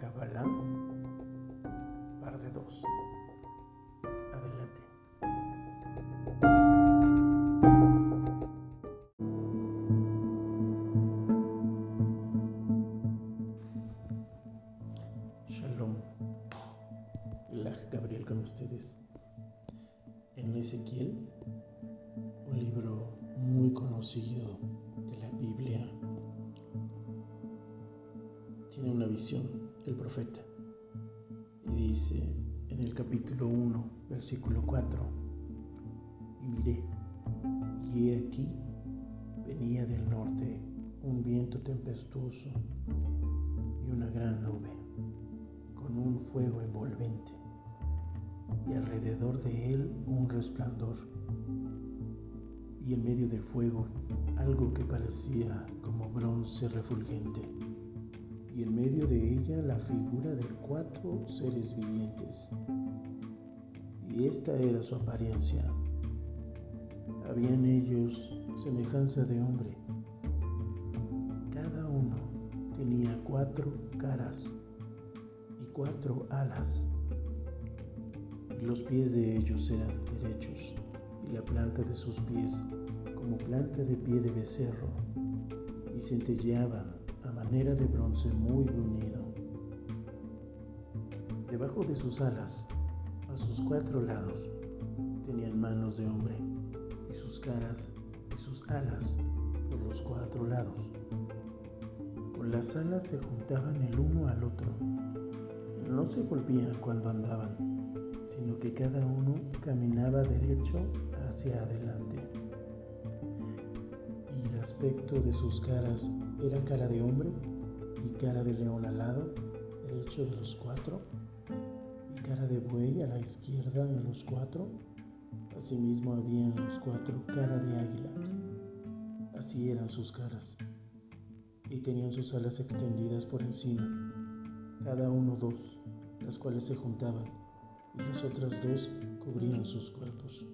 Kabbalah, y en medio del fuego algo que parecía como bronce refulgente y en medio de ella la figura de cuatro seres vivientes. Y esta era su apariencia. Había en ellos semejanza de hombre. Cada uno tenía cuatro caras y cuatro alas. Los pies de ellos eran derechos y la planta de sus pies como planta de pie de becerro y centelleaban a manera de bronce muy bruñido. Debajo de sus alas, a sus cuatro lados, tenían manos de hombre y sus caras y sus alas por los cuatro lados. Con las alas se juntaban el uno al otro. No se volvían cuando andaban, sino que cada uno caminaba derecho hacia adelante. Y el aspecto de sus caras era cara de hombre y cara de león al lado derecho de los cuatro y cara de buey a la izquierda en los cuatro. Asimismo había en los cuatro cara de águila. Así eran sus caras. Y tenían sus alas extendidas por encima, cada uno dos, las cuales se juntaban, y las otras dos cubrían sus cuerpos.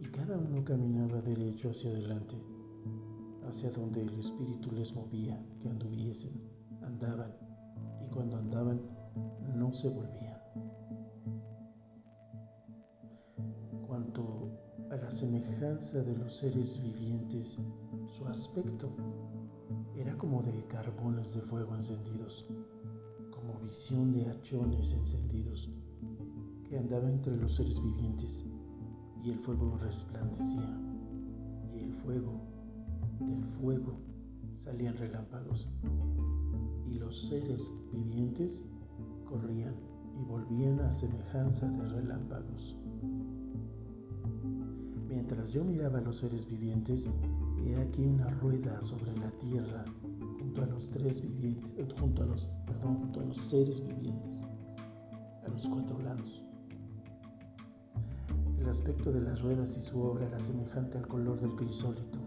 Y cada uno caminaba derecho hacia adelante hacia donde el Espíritu les movía que anduviesen, andaban, y cuando andaban no se volvían. Cuanto a la semejanza de los seres vivientes, su aspecto era como de carbones de fuego encendidos, como visión de hachones encendidos, que andaba entre los seres vivientes, y el fuego resplandecía, y el fuego fuego salían relámpagos y los seres vivientes corrían y volvían a semejanza de relámpagos. Mientras yo miraba a los seres vivientes, he aquí una rueda sobre la tierra junto a los tres vivientes, junto a los, perdón, junto a los seres vivientes, a los cuatro lados. El aspecto de las ruedas y su obra era semejante al color del crisólito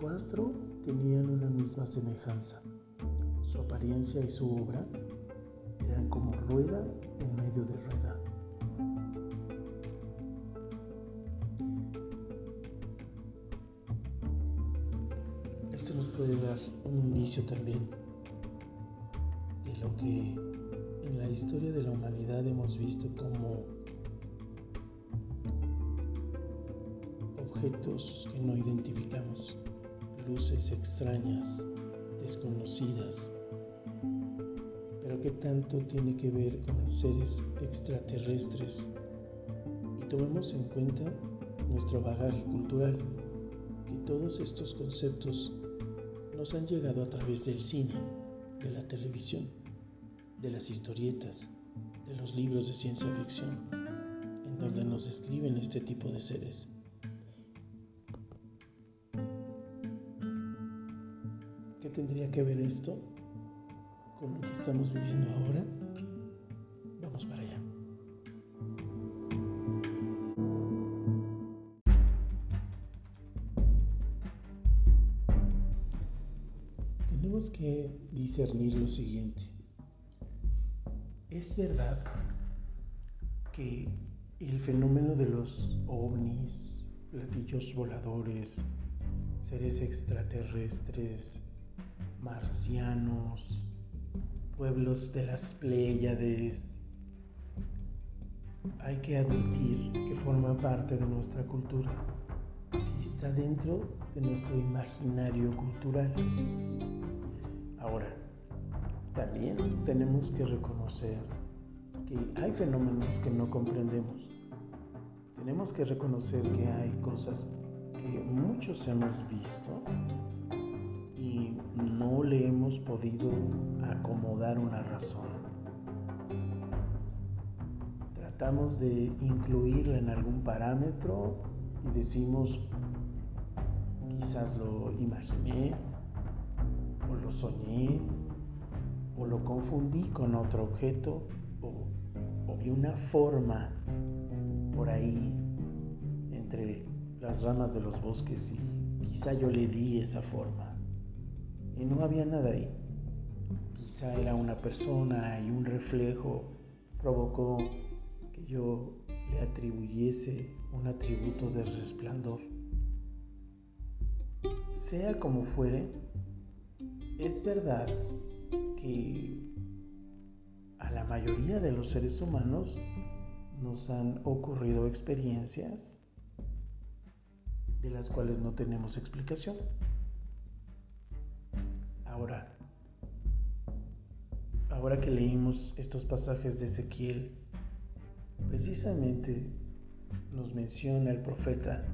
cuatro tenían una misma semejanza. Su apariencia y su obra eran como rueda en medio de rueda. Esto nos puede dar un indicio también de lo que en la historia de la humanidad hemos visto como luces extrañas, desconocidas, pero que tanto tiene que ver con seres extraterrestres. Y tomemos en cuenta nuestro bagaje cultural, que todos estos conceptos nos han llegado a través del cine, de la televisión, de las historietas, de los libros de ciencia ficción, en donde nos describen este tipo de seres. Tendría que ver esto con lo que estamos viviendo ahora? Vamos para allá. Tenemos que discernir lo siguiente. Es verdad que el fenómeno de los ovnis, platillos voladores, seres extraterrestres, marcianos, pueblos de las Pléyades. Hay que admitir que forma parte de nuestra cultura y está dentro de nuestro imaginario cultural. Ahora, también tenemos que reconocer que hay fenómenos que no comprendemos. Tenemos que reconocer que hay cosas que muchos hemos visto no le hemos podido acomodar una razón. Tratamos de incluirla en algún parámetro y decimos, quizás lo imaginé o lo soñé o lo confundí con otro objeto o, vi una forma por ahí entre las ramas de los bosques y quizá yo le di esa forma y no había nada ahí. Quizá era una persona y un reflejo provocó que yo le atribuyese un atributo de resplandor. Sea como fuere, es verdad que a la mayoría de los seres humanos nos han ocurrido experiencias de las cuales no tenemos explicación. Ahora, ahora que leímos estos pasajes de Ezequiel, precisamente nos menciona el profeta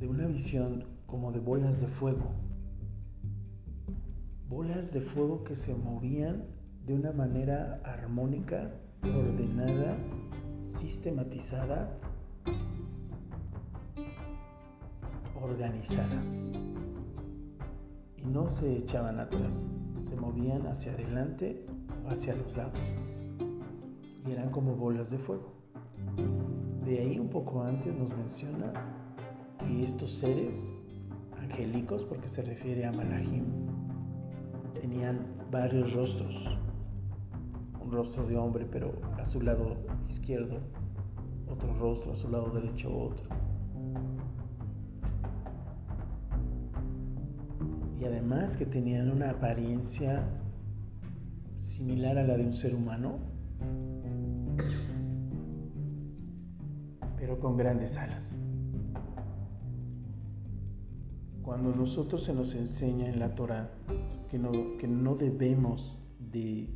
de una visión como de bolas de fuego bolas de fuego que se movían de una manera armónica, ordenada, sistematizada, organizada. Y no se echaban atrás, se movían hacia adelante o hacia los lados. Y eran como bolas de fuego. De ahí un poco antes nos menciona que estos seres angélicos, porque se refiere a Malachim, tenían varios rostros. Un rostro de hombre, pero a su lado izquierdo, otro rostro, a su lado derecho otro. Y además que tenían una apariencia similar a la de un ser humano, pero con grandes alas. Cuando nosotros se nos enseña en la Torah que no, que no debemos de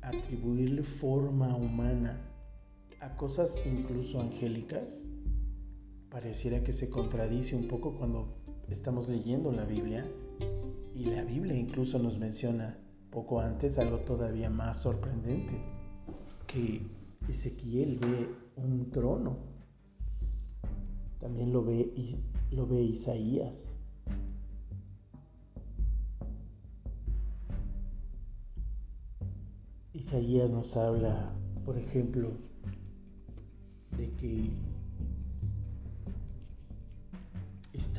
atribuirle forma humana a cosas incluso angélicas, pareciera que se contradice un poco cuando estamos leyendo la Biblia y la Biblia incluso nos menciona poco antes algo todavía más sorprendente, que Ezequiel ve un trono, también lo ve, lo ve Isaías. Isaías nos habla, por ejemplo, de que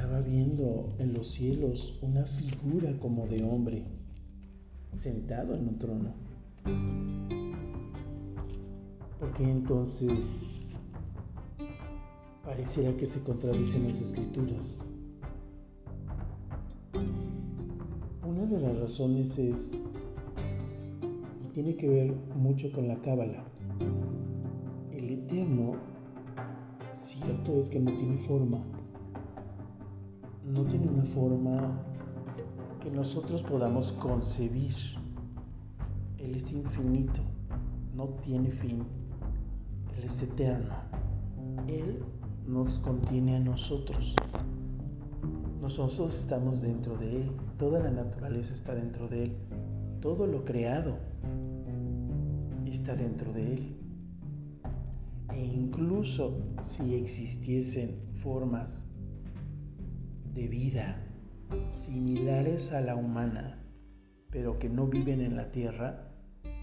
estaba viendo en los cielos una figura como de hombre sentado en un trono. Porque entonces pareciera que se contradicen las escrituras. Una de las razones es tiene que ver mucho con la cábala. El eterno, cierto es que no tiene forma. No tiene una forma que nosotros podamos concebir. Él es infinito, no tiene fin. Él es eterno. Él nos contiene a nosotros. Nosotros estamos dentro de Él. Toda la naturaleza está dentro de Él. Todo lo creado está dentro de él. E incluso si existiesen formas de vida similares a la humana, pero que no viven en la tierra,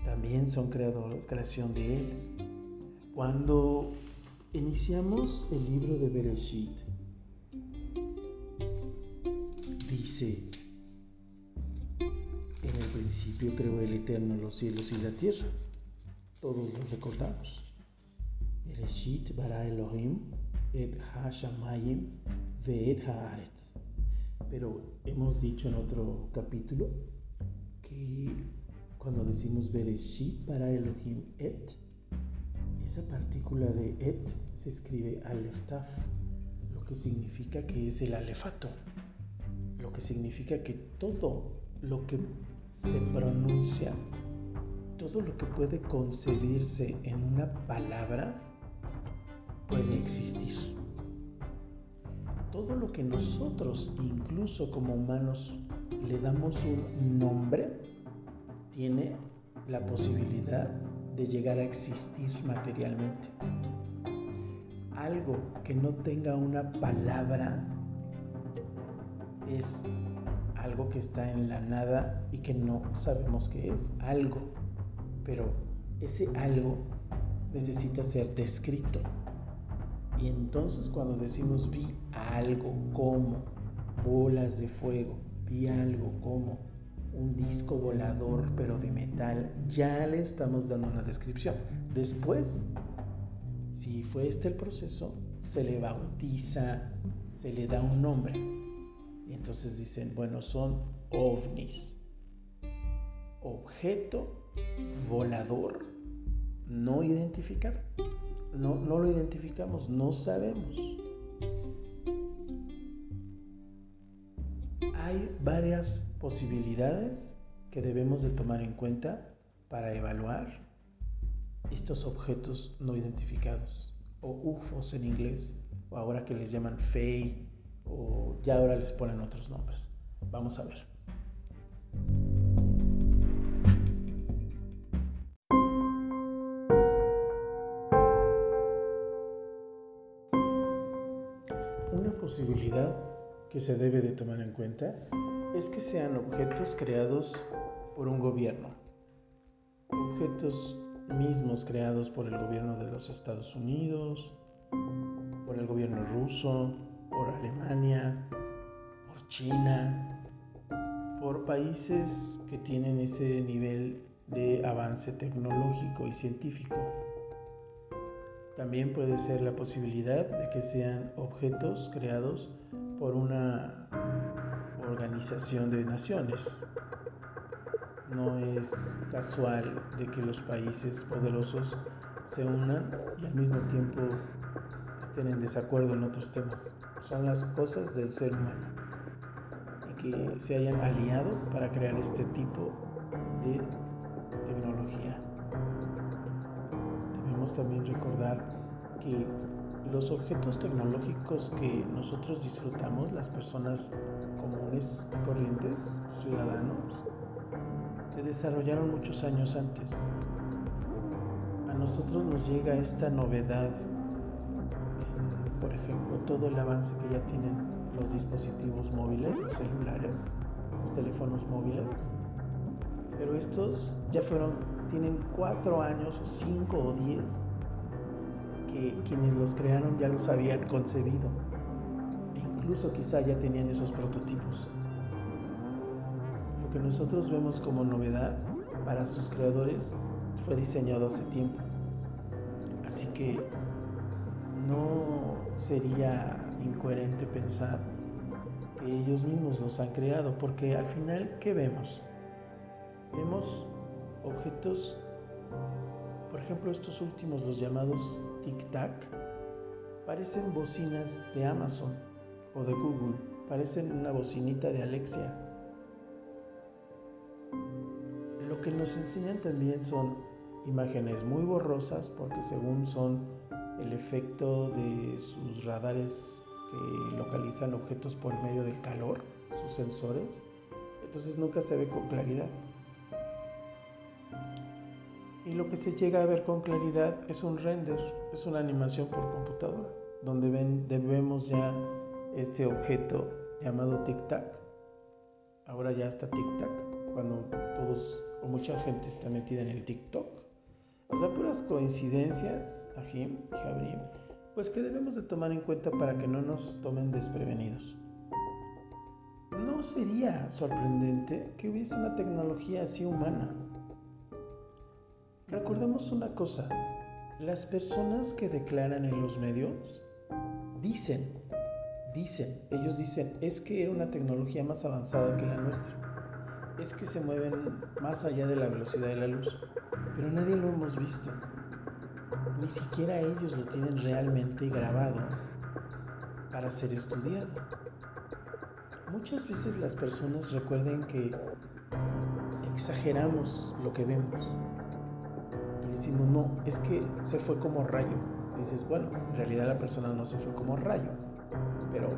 también son creadores, creación de él. Cuando iniciamos el libro de Bereshit, dice, en el principio creó el Eterno los cielos y la tierra todos lo recordamos. Bereshit bara Elohim et ha-shamayim ve'et haaretz. Pero hemos dicho en otro capítulo que cuando decimos Bereshit para Elohim et, esa partícula de et se escribe aleftaf, lo que significa que es el alefato, lo que significa que todo lo que se pronuncia, todo lo que puede concebirse en una palabra puede existir. Todo lo que nosotros, incluso como humanos, le damos un nombre, tiene la posibilidad de llegar a existir materialmente. Algo que no tenga una palabra es algo que está en la nada y que no sabemos qué es, algo, pero ese algo necesita ser descrito. Y entonces cuando decimos vi algo como bolas de fuego, vi algo como un disco volador pero de metal, ya le estamos dando una descripción. Después, si fue este el proceso, se le bautiza, se le da un nombre. Y entonces dicen, bueno, son ovnis. Objeto volador no identificado. No, no lo identificamos, no sabemos. Hay varias posibilidades que debemos de tomar en cuenta para evaluar estos objetos no identificados o UFOs en inglés o ahora que les llaman FEI o ya ahora les ponen otros nombres. Vamos a ver. Que se debe de tomar en cuenta es que sean objetos creados por un gobierno, objetos mismos creados por el gobierno de los Estados Unidos, por el gobierno ruso, por Alemania, por China, por países que tienen ese nivel de avance tecnológico y científico. También puede ser la posibilidad de que sean objetos creados por una organización de naciones. No es casual de que los países poderosos se unan y al mismo tiempo estén en desacuerdo en otros temas. Son las cosas del ser humano y que se hayan aliado para crear este tipo de tecnología. Debemos también recordar que los objetos tecnológicos que nosotros disfrutamos, las personas comunes, corrientes, ciudadanos, se desarrollaron muchos años antes. A nosotros nos llega esta novedad, por ejemplo, todo el avance que ya tienen los dispositivos móviles, los celulares, los teléfonos móviles, pero estos ya fueron, tienen cuatro años, cinco o diez quienes los crearon ya los habían concebido. E incluso quizá ya tenían esos prototipos. Lo que nosotros vemos como novedad para sus creadores fue diseñado hace tiempo. Así que no sería incoherente pensar que ellos mismos los han creado, porque al final, ¿qué vemos? Vemos objetos, por ejemplo, estos últimos, los llamados tic-tac, parecen bocinas de Amazon o de Google, parecen una bocinita de Alexia. Lo que nos enseñan también son imágenes muy borrosas porque según son el efecto de sus radares que localizan objetos por medio del calor, sus sensores, entonces nunca se ve con claridad. Y lo que se llega a ver con claridad es un render, es una animación por computadora, donde ven, vemos ya este objeto llamado tic-tac. Ahora ya está tic-tac, cuando todos o mucha gente está metida en el TikTok. O sea, puras coincidencias, Ajim y Jabrim, pues que debemos de tomar en cuenta para que no nos tomen desprevenidos. No sería sorprendente que hubiese una tecnología así humana, Recordemos una cosa, las personas que declaran en los medios dicen, dicen, ellos dicen, es que era una tecnología más avanzada que la nuestra, es que se mueven más allá de la velocidad de la luz, pero nadie lo hemos visto, ni siquiera ellos lo tienen realmente grabado para ser estudiado. Muchas veces las personas recuerden que exageramos lo que vemos decimos, no, es que se fue como rayo. dices, bueno, en realidad la persona no se fue como rayo, pero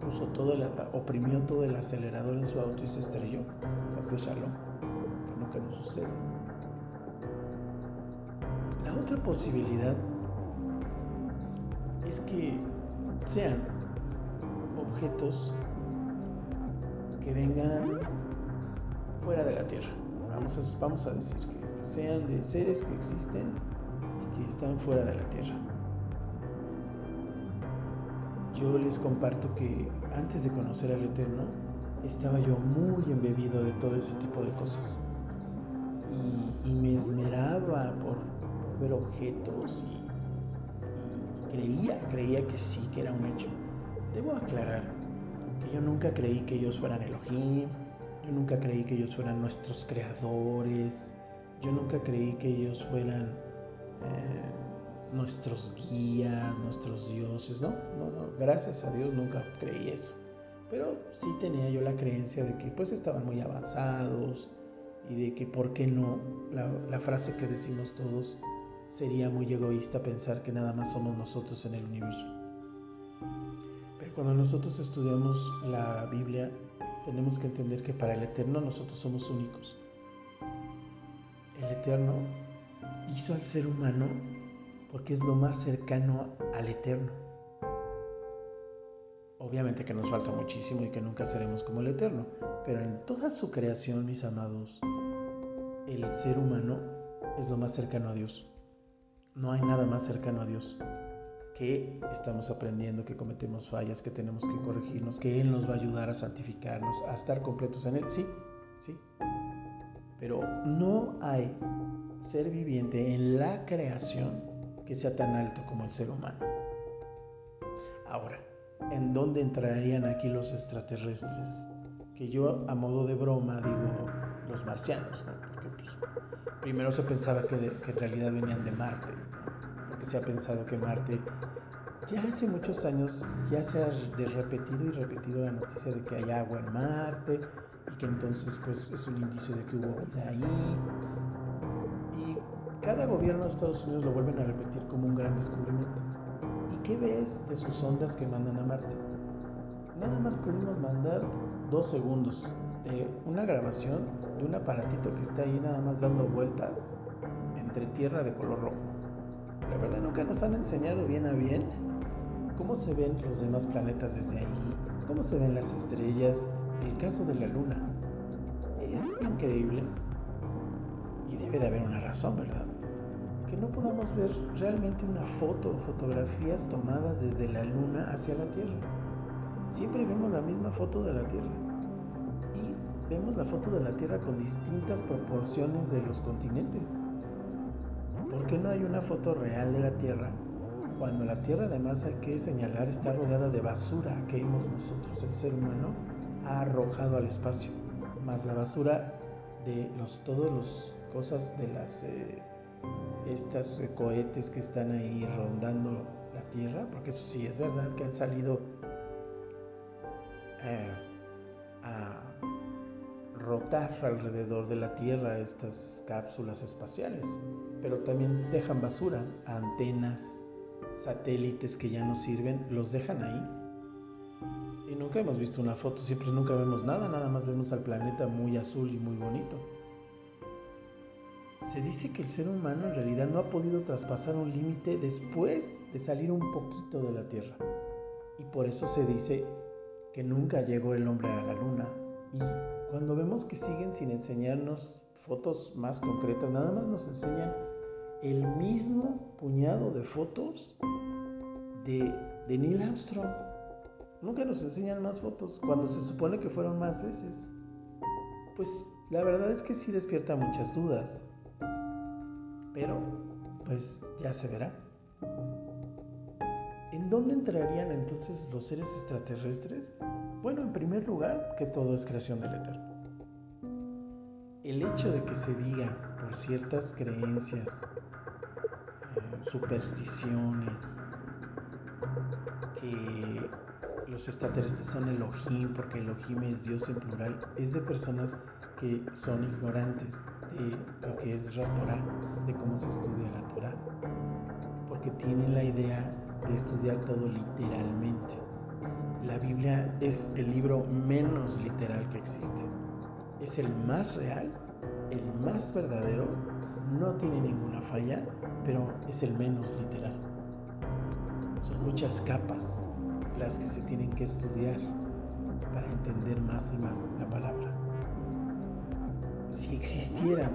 puso todo el, oprimió todo el acelerador en su auto y se estrelló. que nunca nos sucede. La otra posibilidad es que sean objetos que vengan fuera de la Tierra. Vamos a, vamos a decir que, sean de seres que existen y que están fuera de la Tierra. Yo les comparto que antes de conocer al Eterno, estaba yo muy embebido de todo ese tipo de cosas. Y, me esmeraba por, ver objetos y, y creía, creía que sí, que era un hecho. Debo aclarar que yo nunca creí que ellos fueran Elohim, yo nunca creí que ellos fueran nuestros creadores, yo nunca creí que ellos fueran eh, nuestros guías, nuestros dioses, ¿no? No, no, gracias a Dios nunca creí eso. Pero sí tenía yo la creencia de que pues estaban muy avanzados y de que, ¿por qué no? La, la frase que decimos todos, sería muy egoísta pensar que nada más somos nosotros en el universo. Pero cuando nosotros estudiamos la Biblia, tenemos que entender que para el Eterno nosotros somos únicos. El Eterno hizo al ser humano porque es lo más cercano al Eterno. Obviamente que nos falta muchísimo y que nunca seremos como el Eterno, pero en toda su creación, mis amados, el ser humano es lo más cercano a Dios. No hay nada más cercano a Dios que estamos aprendiendo, que cometemos fallas, que tenemos que corregirnos, que Él nos va a ayudar a santificarnos, a estar completos en Él. Sí, sí. Pero no hay ser viviente en la creación que sea tan alto como el ser humano. Ahora, ¿en dónde entrarían aquí los extraterrestres? Que yo a modo de broma digo los marcianos, porque pues, primero se pensaba que, que en realidad venían de Marte se ha pensado que Marte, ya hace muchos años, ya se ha repetido y repetido la noticia de que hay agua en Marte que entonces pues es un indicio de que hubo vida ahí. Y cada gobierno de Estados Unidos lo vuelven a repetir como un gran descubrimiento. ¿Y qué ves de sus ondas que mandan a Marte? Nada más pudimos mandar dos segundos de una grabación de un aparatito que está ahí nada más dando vueltas entre tierra de color rojo. La verdad nunca nos han enseñado bien a bien cómo se ven los demás planetas desde ahí, cómo se ven las estrellas, el caso de la luna. Increíble y debe de haber una razón, ¿verdad? Que no podamos ver realmente una foto o fotografías tomadas desde la luna hacia la Tierra. Siempre vemos la misma foto de la Tierra y vemos la foto de la Tierra con distintas proporciones de los continentes. ¿Por qué no hay una foto real de la Tierra? Cuando la Tierra además hay que señalar está rodeada de basura que hemos nosotros, el ser humano, ha arrojado al espacio, más la basura de los todos los cosas de las eh, estas eh, cohetes que están ahí rondando la Tierra, porque eso sí es verdad que han salido eh, a rotar alrededor de la Tierra estas cápsulas espaciales, pero también dejan basura, antenas, satélites que ya no sirven, los dejan ahí. Y nunca hemos visto una foto, siempre nunca vemos nada, nada más vemos al planeta muy azul y muy bonito. Se dice que el ser humano en realidad no ha podido traspasar un límite después de salir un poquito de la Tierra. Y por eso se dice que nunca llegó el hombre a la luna. Y cuando vemos que siguen sin enseñarnos fotos más concretas, nada más nos enseñan el mismo puñado de fotos de, Neil Armstrong. Nunca nos enseñan más fotos cuando se supone que fueron más veces. Pues la verdad es que sí despierta muchas dudas. Pero, pues ya se verá. ¿En dónde entrarían entonces los seres extraterrestres? Bueno, en primer lugar, que todo es creación del Eterno. El hecho de que se diga por ciertas creencias, eh, supersticiones, que los extraterrestres son Elohim, porque Elohim es Dios en plural, es de personas que son ignorantes de lo que es la Torah, de cómo se estudia la Torah, porque tienen la idea de estudiar todo literalmente. La Biblia es el libro menos literal que existe. Es el más real, el más verdadero, no tiene ninguna falla, pero es el menos literal. Son muchas capas las que se tienen que estudiar para entender más y más la palabra. Si existieran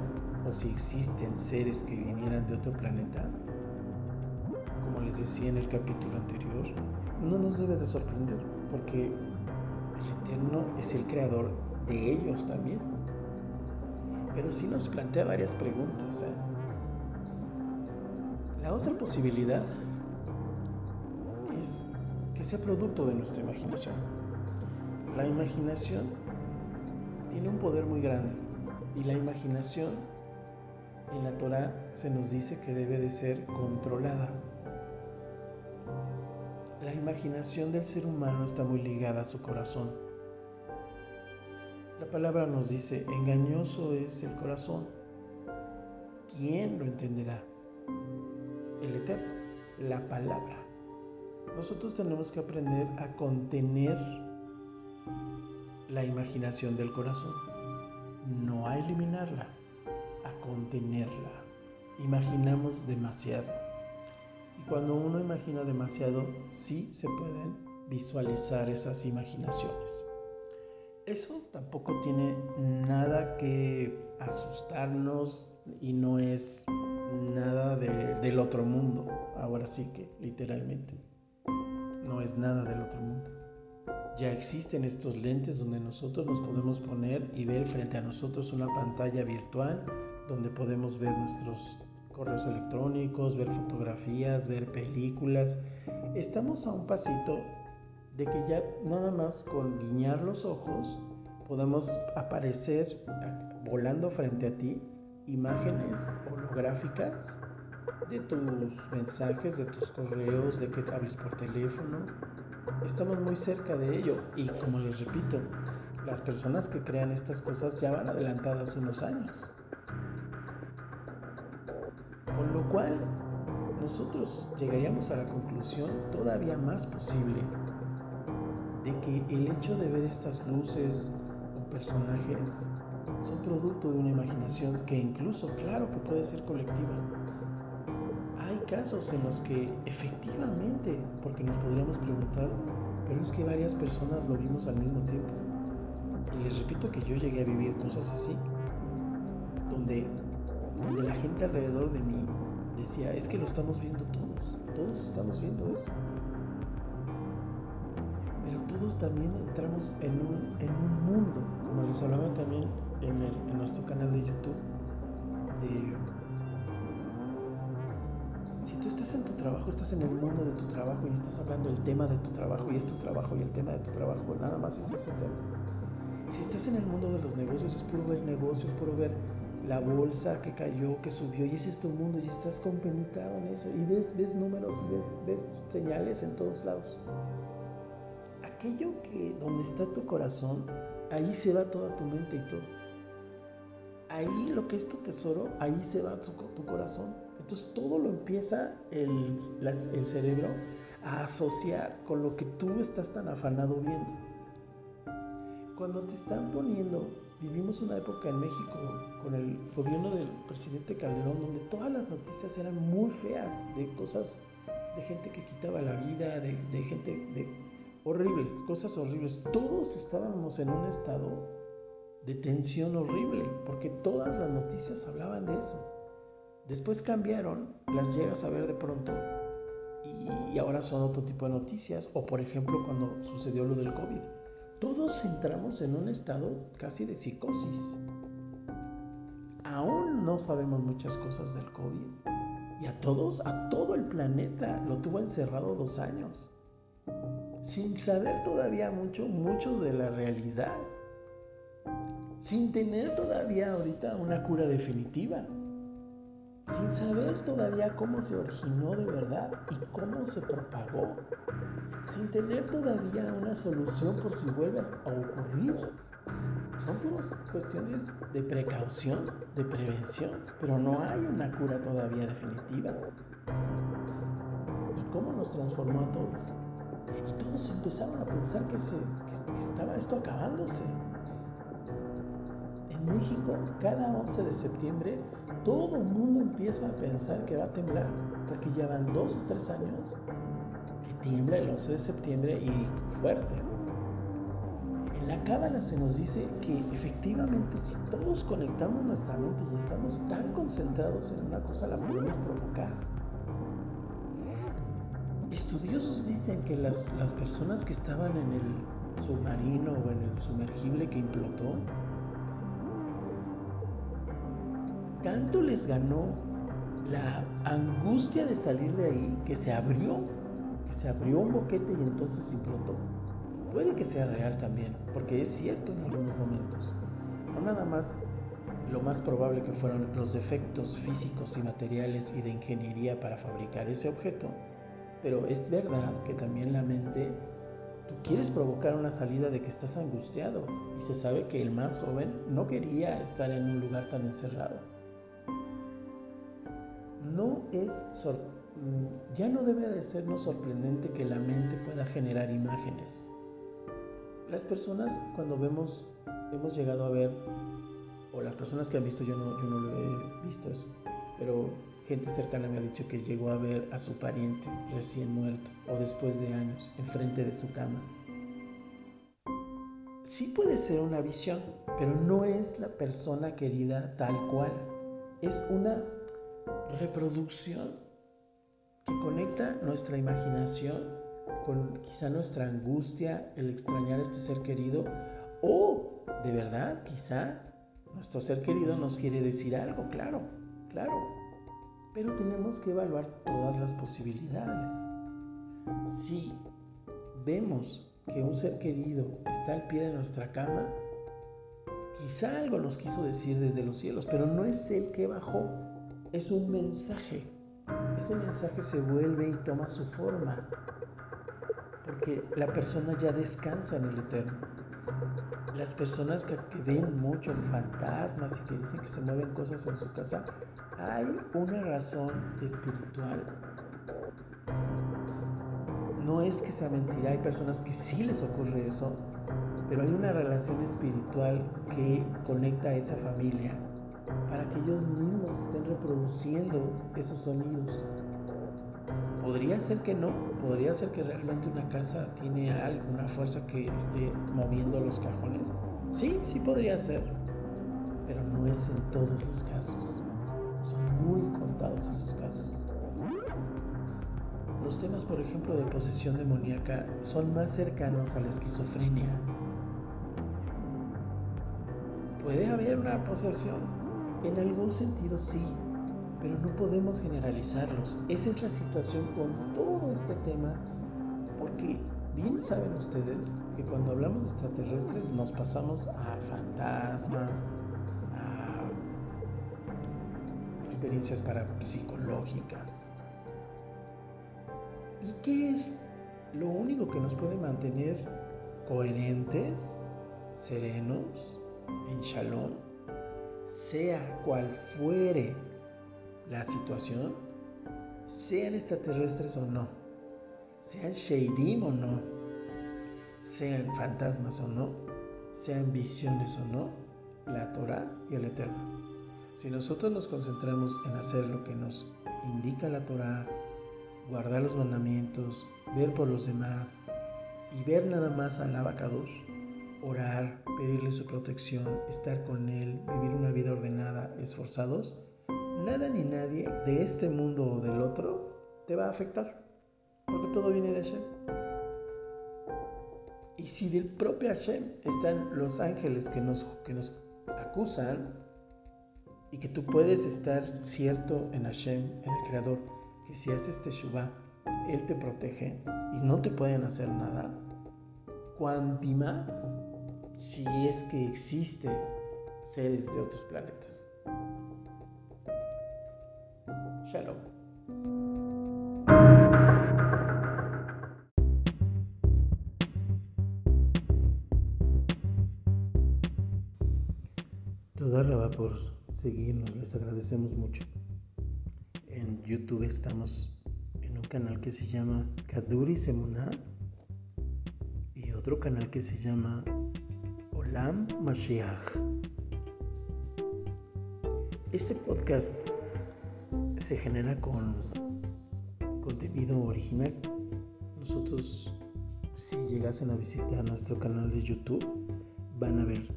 o si existen seres que vinieran de otro planeta, como les decía en el capítulo anterior, no nos debe de sorprender, porque el Eterno es el creador de ellos también. Pero sí nos plantea varias preguntas. ¿eh? La otra posibilidad es sea producto de nuestra imaginación. La imaginación tiene un poder muy grande y la imaginación en la Torah se nos dice que debe de ser controlada. La imaginación del ser humano está muy ligada a su corazón. La palabra nos dice, engañoso es el corazón. ¿Quién lo entenderá? El Eterno, la palabra. Nosotros tenemos que aprender a contener la imaginación del corazón, no a eliminarla, a contenerla. Imaginamos demasiado. Y cuando uno imagina demasiado, sí se pueden visualizar esas imaginaciones. Eso tampoco tiene nada que asustarnos y no es nada del otro mundo, ahora sí que literalmente no es nada del otro mundo. Ya existen estos lentes donde nosotros nos podemos poner y ver frente a nosotros una pantalla virtual donde podemos ver nuestros correos electrónicos, ver fotografías, ver películas. Estamos a un pasito de que ya nada más con guiñar los ojos podamos aparecer volando frente a ti imágenes holográficas de tus mensajes, de tus correos, de que hables por teléfono. Estamos muy cerca de ello y como les repito, las personas que crean estas cosas ya van adelantadas unos años. Con lo cual, nosotros llegaríamos a la conclusión todavía más posible de que el hecho de ver estas luces o personajes son producto de una imaginación que incluso, claro, que puede ser colectiva, casos en los que efectivamente, porque nos podríamos preguntar, pero es que varias personas lo vimos al mismo tiempo. Y les repito que yo llegué a vivir cosas así, donde, donde la gente alrededor de mí decía, es que lo estamos viendo todos, todos estamos viendo eso. Pero todos también entramos en un, en un mundo, como les hablaba también en, en nuestro canal de YouTube, de en tu trabajo, estás en el mundo de tu trabajo y estás hablando del tema de tu trabajo y es tu trabajo y el tema de tu trabajo, nada más es ese tema. Si estás en el mundo de los negocios, es puro ver negocios, puro ver la bolsa que cayó, que subió, y ese es tu mundo, y estás compenetrado en eso, y ves, ves números y ves, ves señales en todos lados. Aquello que donde está tu corazón, ahí se va toda tu mente y todo. Ahí lo que es tu tesoro, ahí se va tu, tu corazón. Entonces todo lo empieza el, cerebro a asociar con lo que tú estás tan afanado viendo. Cuando te están poniendo, vivimos una época en México con el gobierno del presidente Calderón donde todas las noticias eran muy feas, de cosas, de gente que quitaba la vida, de, gente, de horribles, cosas horribles. Todos estábamos en un estado de tensión horrible, porque todas las noticias hablaban de eso. Después cambiaron, las llegas a ver de pronto y ahora son otro tipo de noticias. O por ejemplo cuando sucedió lo del COVID. Todos entramos en un estado casi de psicosis. Aún no sabemos muchas cosas del COVID, Y a todos, a todo el planeta, lo tuvo encerrado dos años. Sin saber todavía mucho, mucho de la realidad. Sin tener todavía ahorita una cura definitiva sin saber todavía cómo se originó de verdad y cómo se propagó, sin tener todavía una solución por si vuelve a ocurrir. Son puras cuestiones de precaución, de prevención, pero no hay una cura todavía definitiva. ¿Y cómo nos transformó a todos? Y todos empezaron a pensar que, se, que estaba esto acabándose. México, cada 11 de septiembre todo el mundo empieza a pensar que va a temblar, porque ya van dos o tres años que tiembla el 11 de septiembre y fuerte. En la cábala se nos dice que efectivamente si todos conectamos nuestra mente y estamos tan concentrados en una cosa, la podemos provocar. Estudiosos dicen que las, las personas que estaban en el submarino o en el sumergible que implotó, tanto les ganó la angustia de salir de ahí que se abrió, que se abrió un boquete y entonces implotó. Puede que sea real también, porque es cierto en algunos momentos. No nada más lo más probable que fueron los defectos físicos y materiales y de ingeniería para fabricar ese objeto, pero es verdad que también la mente, tú quieres provocar una salida de que estás angustiado y se sabe que el más joven no quería estar en un lugar tan encerrado no es mm, ya no debe de sernos sorprendente que la mente pueda generar imágenes. Las personas cuando vemos, hemos llegado a ver, o las personas que han visto, yo no, yo no lo he visto eso, pero gente cercana me ha dicho que llegó a ver a su pariente recién muerto o después de años enfrente de su cama. Sí puede ser una visión, pero no es la persona querida tal cual. Es una reproducción que conecta nuestra imaginación con quizá nuestra angustia, el extrañar a este ser querido, o de verdad quizá nuestro ser querido nos quiere decir algo, claro, claro, pero tenemos que evaluar todas las posibilidades. Si vemos que un ser querido está al pie de nuestra cama, quizá algo nos quiso decir desde los cielos, pero no es el que bajó, es un mensaje. Ese mensaje se vuelve y toma su forma, porque la persona ya descansa en el eterno. Las personas que, ven mucho en fantasmas y que dicen que se mueven cosas en su casa, hay una razón espiritual. No es que sea mentira, hay personas que sí les ocurre eso, pero hay una relación espiritual que conecta a esa familia para que ellos mismos estén reproduciendo esos sonidos. Podría ser que no, podría ser que realmente una casa tiene alguna fuerza que esté moviendo los cajones. Sí, sí podría ser, pero no es en todos los casos. Son muy contados esos casos. Los temas, por ejemplo, de posesión demoníaca son más cercanos a la esquizofrenia. Puede haber una posesión en algún sentido sí, pero no podemos generalizarlos. Esa es la situación con todo este tema, porque bien saben ustedes que cuando hablamos de extraterrestres nos pasamos a fantasmas, a experiencias parapsicológicas. ¿Y qué es lo único que nos puede mantener coherentes, serenos, en shalom? Sea cual fuere la situación, sean extraterrestres o no, sean Sheidim o no, sean fantasmas o no, sean visiones o no, la Torah y el Eterno. Si nosotros nos concentramos en hacer lo que nos indica la Torah, guardar los mandamientos, ver por los demás y ver nada más al abacados, orar, pedirle su protección, estar con Él, vivir una vida ordenada, esforzados, nada ni nadie de este mundo o del otro te va a afectar, porque todo viene de Hashem. Y si del propio Hashem están los ángeles que nos, que nos acusan y que tú puedes estar cierto en Hashem, en el Creador, que si haces Teshuvah, Él te protege y no te pueden hacer nada, cuanti más si es que existe seres de otros planetas. Shalom. Toda va por seguirnos, les agradecemos mucho. En YouTube estamos en un canal que se llama Kaduri Semuna y otro canal que se llama Olam Mashiach. Este podcast se genera con contenido original. Nosotros, si llegasen a visitar nuestro canal de YouTube, van a ver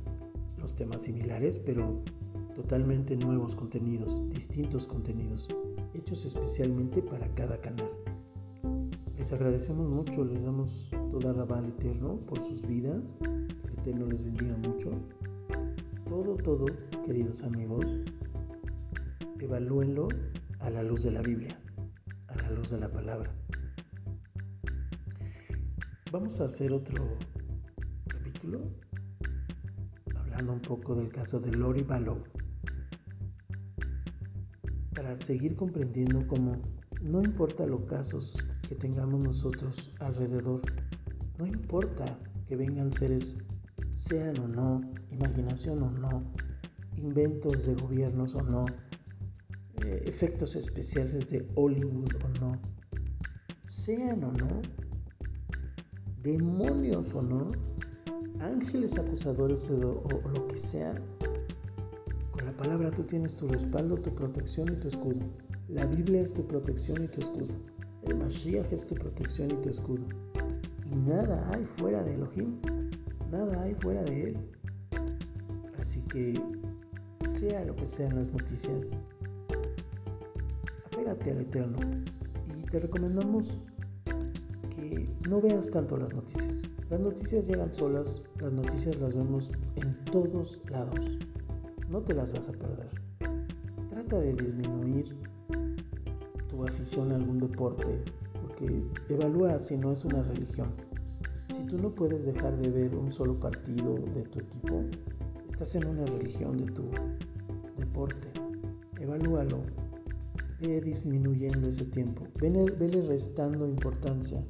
los temas similares, pero totalmente nuevos contenidos, distintos contenidos, hechos especialmente para cada canal. Les agradecemos mucho, les damos toda la al Eterno por sus vidas, que el Eterno les bendiga mucho. Todo, todo, queridos amigos, evalúenlo a la luz de la Biblia, a la luz de la palabra. Vamos a hacer otro capítulo hablando un poco del caso de Lori Balogh para seguir comprendiendo cómo no importa los casos que tengamos nosotros alrededor, no importa que vengan seres, sean o no, imaginación o no, inventos de gobiernos o no, eh, efectos especiales de Hollywood o no, sean o no, demonios o no, ángeles acusadores o, o lo que sea, con la palabra tú tienes tu respaldo, tu protección y tu escudo. La Biblia es tu protección y tu escudo. El Mashiach es tu protección y tu escudo. Y nada hay fuera de Elohim. Nada hay fuera de Él. Así que, sea lo que sean las noticias, apégate al Eterno. Y te recomendamos que no veas tanto las noticias. Las noticias llegan solas, las noticias las vemos en todos lados. No te las vas a perder. Trata de disminuir tu afición a algún deporte, evalúa si no es una religión. Si tú no puedes dejar de ver un solo partido de tu equipo, estás en una religión de tu deporte. Evalúalo ve disminuyendo ese tiempo, vele, vele restando importancia.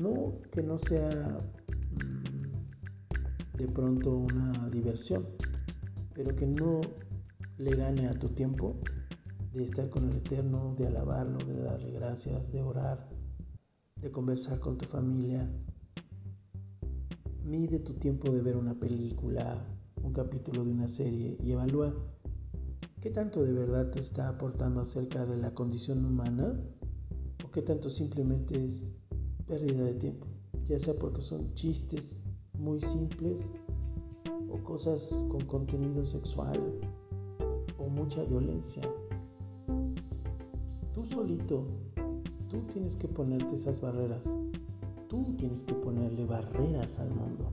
No que no sea mm, de pronto una diversión, pero que no le gane a tu tiempo de estar con el Eterno, de alabarlo, de darle gracias, de orar, de conversar con tu familia. Mide tu tiempo de ver una película, un capítulo de una serie y evalúa ¿Qué tanto de verdad te está aportando acerca de la condición humana? ¿O qué tanto simplemente es pérdida de tiempo? Ya sea porque son chistes muy simples o cosas con contenido sexual o mucha violencia. Tú solito, tú tienes que ponerte esas barreras. Tú tienes que ponerle barreras al mundo.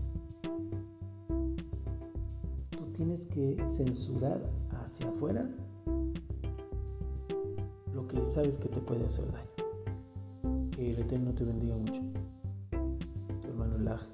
Tú tienes que censurar hacia afuera lo que sabes que te puede hacer daño. Que el Eterno te bendiga mucho. Tu hermano Laj.